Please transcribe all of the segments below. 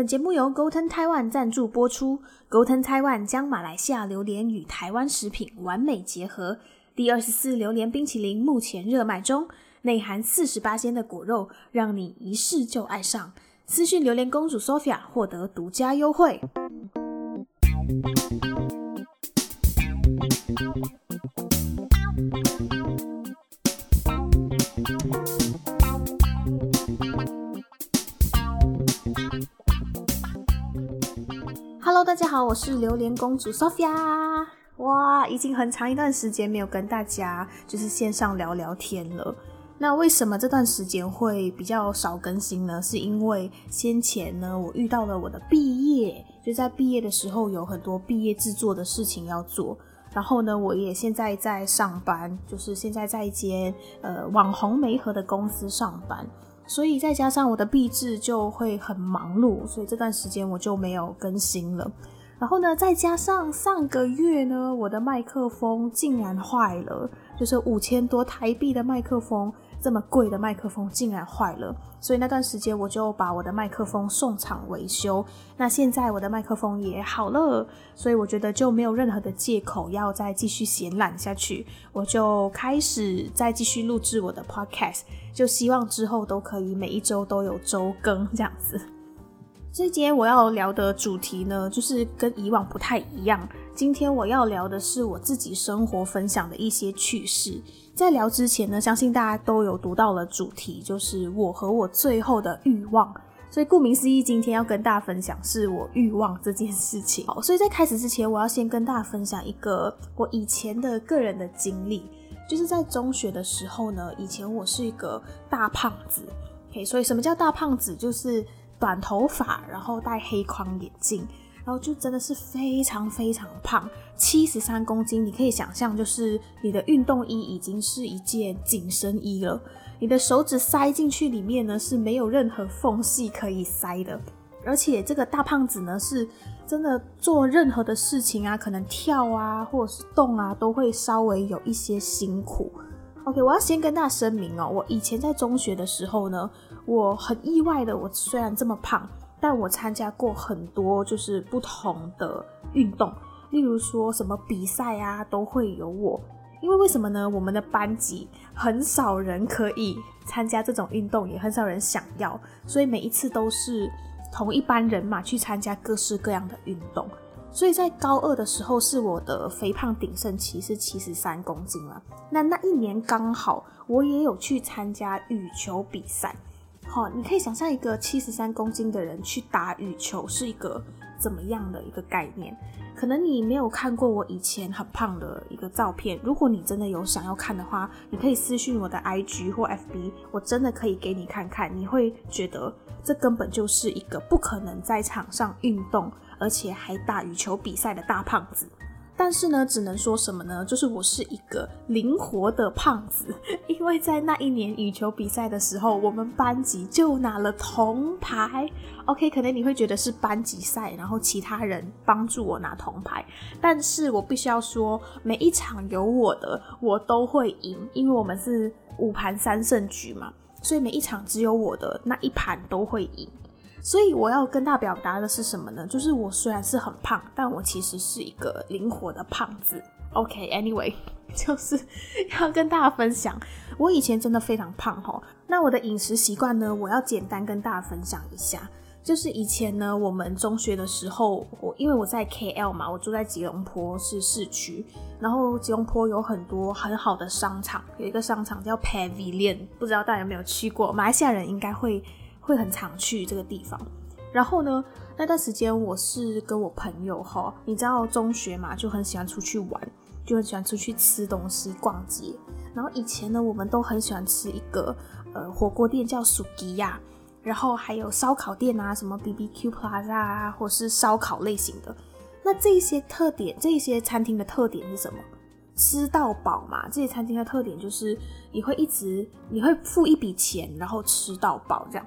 本节目由 Golden Taiwan 赞助播出。Golden Taiwan 将马来西亚榴莲与台湾食品完美结合。第二十四榴莲冰淇淋目前热卖中，内含四十八鲜的果肉，让你一试就爱上。私讯榴莲公主 Sophia 获得独家优惠。大家好，我是榴莲公主 Sophia。哇，已经很长一段时间没有跟大家就是线上聊聊天了。那为什么这段时间会比较少更新呢？是因为先前呢，我遇到了我的毕业，就在毕业的时候有很多毕业制作的事情要做。然后呢，我也现在在上班，就是现在在一间呃网红媒合的公司上班。所以再加上我的毕制就会很忙碌，所以这段时间我就没有更新了。然后呢，再加上上个月呢，我的麦克风竟然坏了，就是五千多台币的麦克风。这么贵的麦克风竟然坏了，所以那段时间我就把我的麦克风送厂维修。那现在我的麦克风也好了，所以我觉得就没有任何的借口要再继续闲懒下去，我就开始再继续录制我的 podcast，就希望之后都可以每一周都有周更这样子。这节我要聊的主题呢，就是跟以往不太一样。今天我要聊的是我自己生活分享的一些趣事。在聊之前呢，相信大家都有读到了主题，就是我和我最后的欲望。所以顾名思义，今天要跟大家分享是我欲望这件事情。好，所以在开始之前，我要先跟大家分享一个我以前的个人的经历，就是在中学的时候呢，以前我是一个大胖子。OK，所以什么叫大胖子？就是短头发，然后戴黑框眼镜。然后就真的是非常非常胖，七十三公斤，你可以想象，就是你的运动衣已经是一件紧身衣了，你的手指塞进去里面呢是没有任何缝隙可以塞的，而且这个大胖子呢是真的做任何的事情啊，可能跳啊或者是动啊，都会稍微有一些辛苦。OK，我要先跟大家声明哦，我以前在中学的时候呢，我很意外的，我虽然这么胖。但我参加过很多就是不同的运动，例如说什么比赛啊，都会有我。因为为什么呢？我们的班级很少人可以参加这种运动，也很少人想要，所以每一次都是同一班人马去参加各式各样的运动。所以在高二的时候，是我的肥胖鼎盛期，是七十三公斤了。那那一年刚好我也有去参加羽球比赛。好，你可以想象一个七十三公斤的人去打羽球是一个怎么样的一个概念？可能你没有看过我以前很胖的一个照片。如果你真的有想要看的话，你可以私信我的 IG 或 FB，我真的可以给你看看。你会觉得这根本就是一个不可能在场上运动，而且还打羽球比赛的大胖子。但是呢，只能说什么呢？就是我是一个灵活的胖子，因为在那一年羽球比赛的时候，我们班级就拿了铜牌。OK，可能你会觉得是班级赛，然后其他人帮助我拿铜牌，但是我必须要说，每一场有我的，我都会赢，因为我们是五盘三胜局嘛，所以每一场只有我的那一盘都会赢。所以我要跟大家表达的是什么呢？就是我虽然是很胖，但我其实是一个灵活的胖子。OK，Anyway，就是要跟大家分享，我以前真的非常胖哈。那我的饮食习惯呢？我要简单跟大家分享一下。就是以前呢，我们中学的时候，我因为我在 KL 嘛，我住在吉隆坡是市区，然后吉隆坡有很多很好的商场，有一个商场叫 Pavilion，不知道大家有没有去过？马来西亚人应该会。会很常去这个地方，然后呢，那段时间我是跟我朋友哈，你知道中学嘛，就很喜欢出去玩，就很喜欢出去吃东西、逛街。然后以前呢，我们都很喜欢吃一个呃火锅店叫薯吉亚，然后还有烧烤店啊，什么 B B Q Plaza 啊，或是烧烤类型的。那这些特点，这些餐厅的特点是什么？吃到饱嘛。这些餐厅的特点就是你会一直你会付一笔钱，然后吃到饱这样。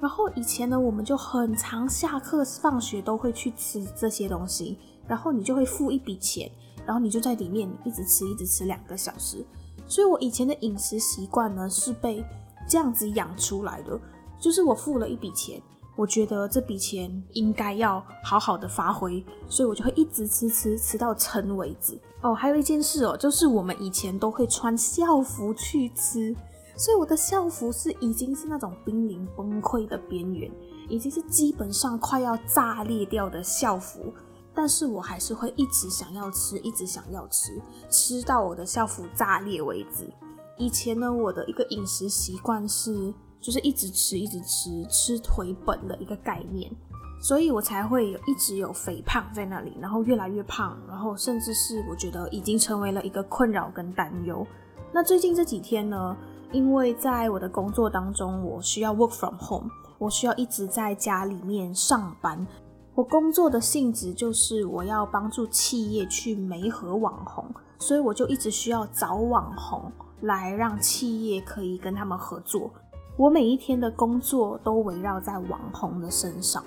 然后以前呢，我们就很常下课放学都会去吃这些东西，然后你就会付一笔钱，然后你就在里面一直吃，一直吃两个小时。所以我以前的饮食习惯呢是被这样子养出来的，就是我付了一笔钱，我觉得这笔钱应该要好好的发挥，所以我就会一直吃吃吃到撑为止。哦，还有一件事哦，就是我们以前都会穿校服去吃，所以我的校服是已经是那种濒临崩溃的边缘，已经是基本上快要炸裂掉的校服，但是我还是会一直想要吃，一直想要吃，吃到我的校服炸裂为止。以前呢，我的一个饮食习惯是。就是一直吃，一直吃，吃回本的一个概念，所以我才会有一直有肥胖在那里，然后越来越胖，然后甚至是我觉得已经成为了一个困扰跟担忧。那最近这几天呢，因为在我的工作当中，我需要 work from home，我需要一直在家里面上班。我工作的性质就是我要帮助企业去媒合网红，所以我就一直需要找网红来让企业可以跟他们合作。我每一天的工作都围绕在网红的身上，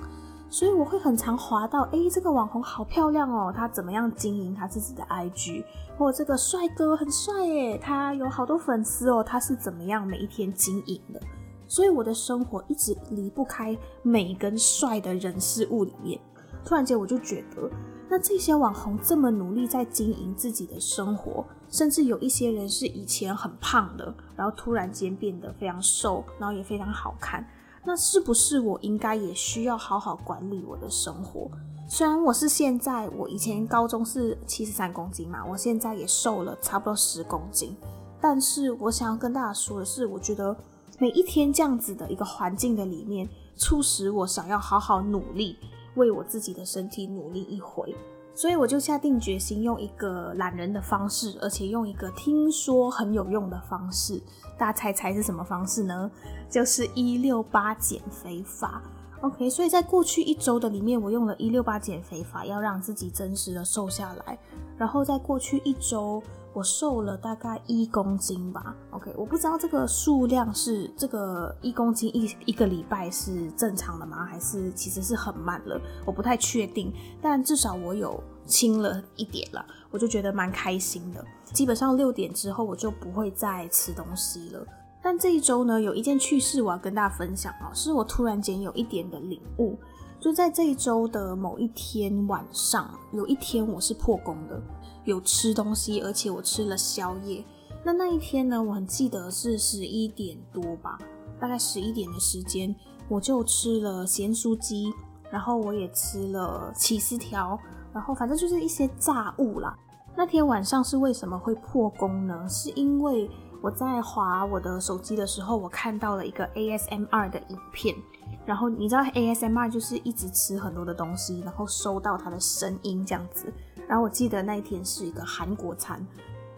所以我会很常滑到，哎，这个网红好漂亮哦，他怎么样经营他自己的 IG？或这个帅哥很帅耶，他有好多粉丝哦，他是怎么样每一天经营的？所以我的生活一直离不开美跟帅的人事物里面。突然间我就觉得。那这些网红这么努力在经营自己的生活，甚至有一些人是以前很胖的，然后突然间变得非常瘦，然后也非常好看。那是不是我应该也需要好好管理我的生活？虽然我是现在，我以前高中是七十三公斤嘛，我现在也瘦了差不多十公斤，但是我想要跟大家说的是，我觉得每一天这样子的一个环境的里面，促使我想要好好努力。为我自己的身体努力一回，所以我就下定决心用一个懒人的方式，而且用一个听说很有用的方式。大家猜猜是什么方式呢？就是一六八减肥法。OK，所以在过去一周的里面，我用了一六八减肥法，要让自己真实的瘦下来。然后在过去一周。我瘦了大概一公斤吧，OK，我不知道这个数量是这个一公斤一一个礼拜是正常的吗？还是其实是很慢了？我不太确定，但至少我有轻了一点了，我就觉得蛮开心的。基本上六点之后我就不会再吃东西了。但这一周呢，有一件趣事我要跟大家分享啊，是我突然间有一点的领悟，就在这一周的某一天晚上，有一天我是破功的。有吃东西，而且我吃了宵夜。那那一天呢，我很记得是十一点多吧，大概十一点的时间，我就吃了咸酥鸡，然后我也吃了起司条，然后反正就是一些炸物啦。那天晚上是为什么会破功呢？是因为我在划我的手机的时候，我看到了一个 ASMR 的影片，然后你知道 ASMR 就是一直吃很多的东西，然后收到它的声音这样子。然后我记得那一天是一个韩国餐，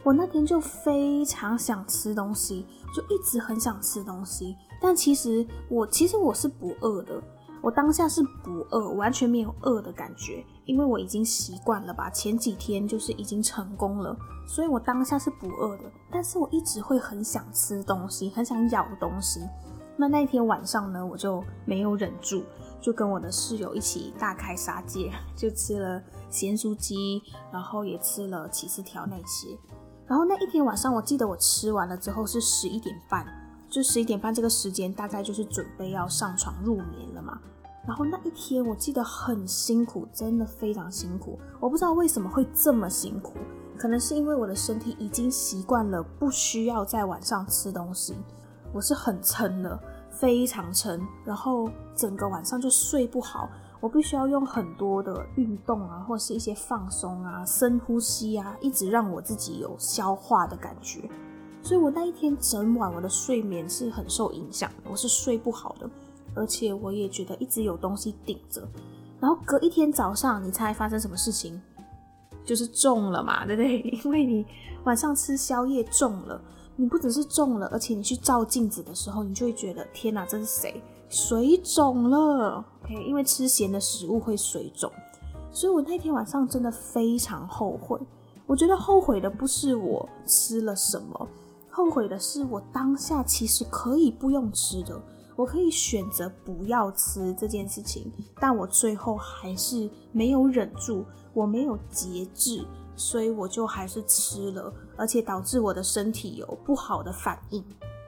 我那天就非常想吃东西，就一直很想吃东西。但其实我其实我是不饿的，我当下是不饿，完全没有饿的感觉，因为我已经习惯了吧。前几天就是已经成功了，所以我当下是不饿的。但是我一直会很想吃东西，很想咬东西。那那天晚上呢，我就没有忍住，就跟我的室友一起大开杀戒，就吃了。咸酥鸡，然后也吃了起司条那些，然后那一天晚上，我记得我吃完了之后是十一点半，就十一点半这个时间，大概就是准备要上床入眠了嘛。然后那一天我记得很辛苦，真的非常辛苦。我不知道为什么会这么辛苦，可能是因为我的身体已经习惯了不需要在晚上吃东西，我是很撑的，非常撑，然后整个晚上就睡不好。我必须要用很多的运动啊，或是一些放松啊、深呼吸啊，一直让我自己有消化的感觉。所以我那一天整晚我的睡眠是很受影响，我是睡不好的，而且我也觉得一直有东西顶着。然后隔一天早上，你猜发生什么事情？就是重了嘛，对不对？因为你晚上吃宵夜重了，你不只是重了，而且你去照镜子的时候，你就会觉得天哪，这是谁？水肿了，OK，因为吃咸的食物会水肿，所以我那天晚上真的非常后悔。我觉得后悔的不是我吃了什么，后悔的是我当下其实可以不用吃的，我可以选择不要吃这件事情，但我最后还是没有忍住，我没有节制，所以我就还是吃了，而且导致我的身体有不好的反应。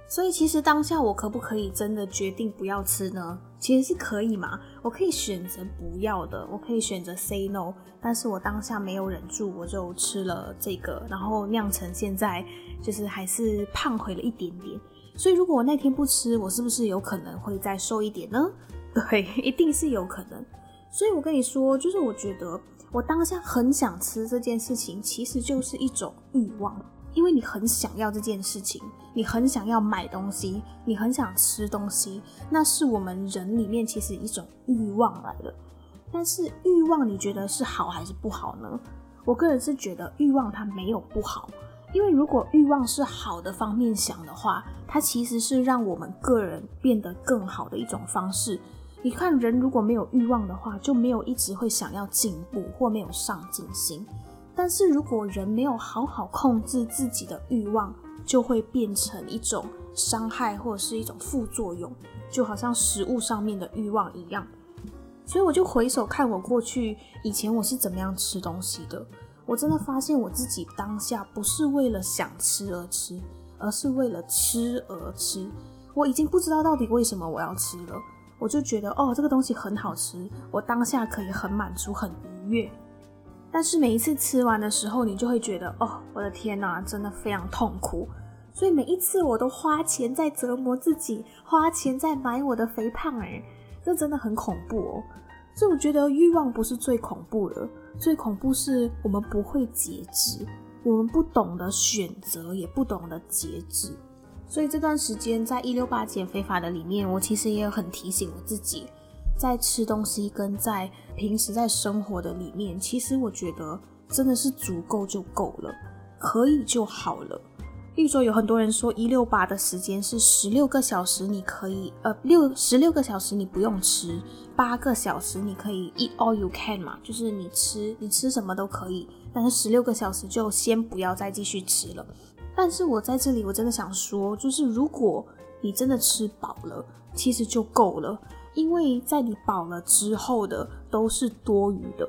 所以其实当下我可不可以真的决定不要吃呢？其实是可以嘛，我可以选择不要的，我可以选择 say no。但是我当下没有忍住，我就吃了这个，然后酿成现在就是还是胖回了一点点。所以如果我那天不吃，我是不是有可能会再瘦一点呢？对，一定是有可能。所以我跟你说，就是我觉得我当下很想吃这件事情，其实就是一种欲望。因为你很想要这件事情，你很想要买东西，你很想吃东西，那是我们人里面其实一种欲望来的。但是欲望，你觉得是好还是不好呢？我个人是觉得欲望它没有不好，因为如果欲望是好的方面想的话，它其实是让我们个人变得更好的一种方式。你看，人如果没有欲望的话，就没有一直会想要进步或没有上进心。但是如果人没有好好控制自己的欲望，就会变成一种伤害或者是一种副作用，就好像食物上面的欲望一样。所以我就回首看我过去以前我是怎么样吃东西的，我真的发现我自己当下不是为了想吃而吃，而是为了吃而吃。我已经不知道到底为什么我要吃了，我就觉得哦这个东西很好吃，我当下可以很满足很愉悦。但是每一次吃完的时候，你就会觉得哦，我的天哪，真的非常痛苦。所以每一次我都花钱在折磨自己，花钱在买我的肥胖，哎，这真的很恐怖哦。所以我觉得欲望不是最恐怖的，最恐怖是我们不会节制，我们不懂得选择，也不懂得节制。所以这段时间在一六八减肥法的里面，我其实也有很提醒我自己。在吃东西跟在平时在生活的里面，其实我觉得真的是足够就够了，可以就好了。例如说，有很多人说一六八的时间是十六个小时，你可以呃六十六个小时你不用吃，八个小时你可以 eat all you can 嘛，就是你吃你吃什么都可以，但是十六个小时就先不要再继续吃了。但是我在这里我真的想说，就是如果你真的吃饱了，其实就够了。因为在你饱了之后的都是多余的，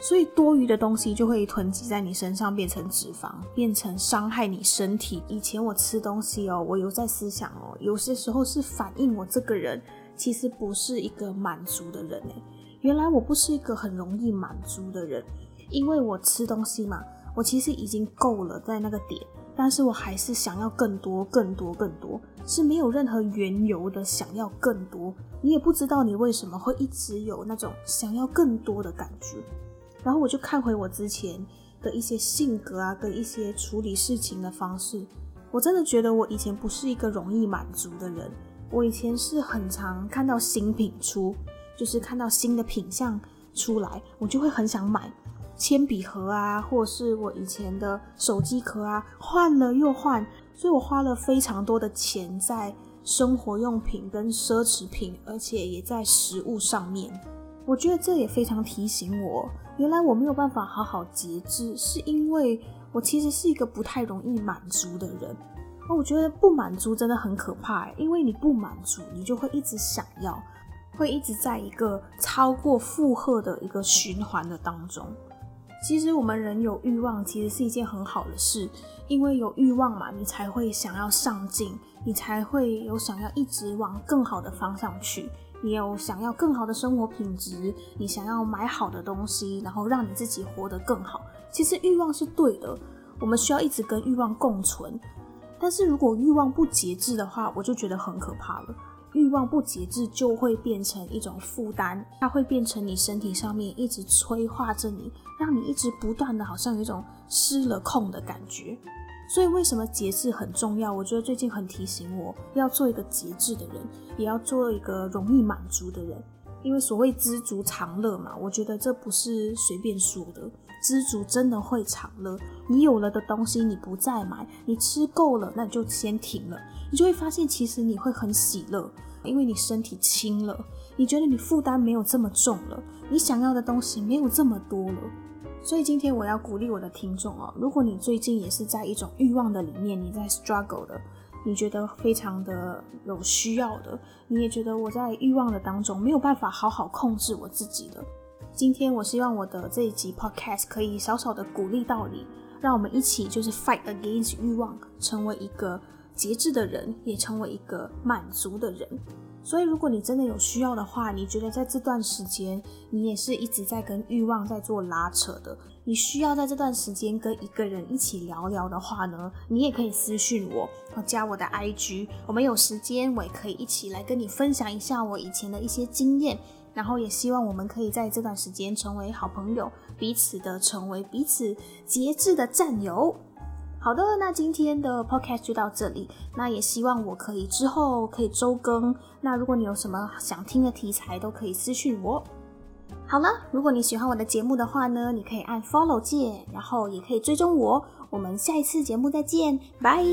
所以多余的东西就会囤积在你身上，变成脂肪，变成伤害你身体。以前我吃东西哦，我有在思想哦，有些时候是反映我这个人其实不是一个满足的人诶。原来我不是一个很容易满足的人，因为我吃东西嘛，我其实已经够了在那个点。但是我还是想要更多、更多、更多，是没有任何缘由的想要更多。你也不知道你为什么会一直有那种想要更多的感觉。然后我就看回我之前的一些性格啊，跟一些处理事情的方式，我真的觉得我以前不是一个容易满足的人。我以前是很常看到新品出，就是看到新的品相出来，我就会很想买。铅笔盒啊，或是我以前的手机壳啊，换了又换，所以我花了非常多的钱在生活用品跟奢侈品，而且也在食物上面。我觉得这也非常提醒我，原来我没有办法好好节制，是因为我其实是一个不太容易满足的人。那我觉得不满足真的很可怕，因为你不满足，你就会一直想要，会一直在一个超过负荷的一个循环的当中。其实我们人有欲望，其实是一件很好的事，因为有欲望嘛，你才会想要上进，你才会有想要一直往更好的方向去，你有想要更好的生活品质，你想要买好的东西，然后让你自己活得更好。其实欲望是对的，我们需要一直跟欲望共存。但是如果欲望不节制的话，我就觉得很可怕了。欲望不节制就会变成一种负担，它会变成你身体上面一直催化着你，让你一直不断的好像有一种失了控的感觉。所以为什么节制很重要？我觉得最近很提醒我要做一个节制的人，也要做一个容易满足的人。因为所谓知足常乐嘛，我觉得这不是随便说的。知足真的会长乐。你有了的东西，你不再买，你吃够了，那你就先停了。你就会发现，其实你会很喜乐，因为你身体轻了，你觉得你负担没有这么重了，你想要的东西没有这么多了。所以今天我要鼓励我的听众哦，如果你最近也是在一种欲望的里面，你在 struggle 的，你觉得非常的有需要的，你也觉得我在欲望的当中没有办法好好控制我自己的。今天我希望我的这一集 podcast 可以少少的鼓励到你，让我们一起就是 fight against 欲望，成为一个节制的人，也成为一个满足的人。所以，如果你真的有需要的话，你觉得在这段时间你也是一直在跟欲望在做拉扯的，你需要在这段时间跟一个人一起聊聊的话呢，你也可以私信我，加我的 IG，我们有时间我也可以一起来跟你分享一下我以前的一些经验，然后也希望我们可以在这段时间成为好朋友，彼此的成为彼此节制的战友。好的，那今天的 podcast 就到这里。那也希望我可以之后可以周更。那如果你有什么想听的题材，都可以私讯我。好了，如果你喜欢我的节目的话呢，你可以按 follow 键，然后也可以追踪我。我们下一次节目再见，拜。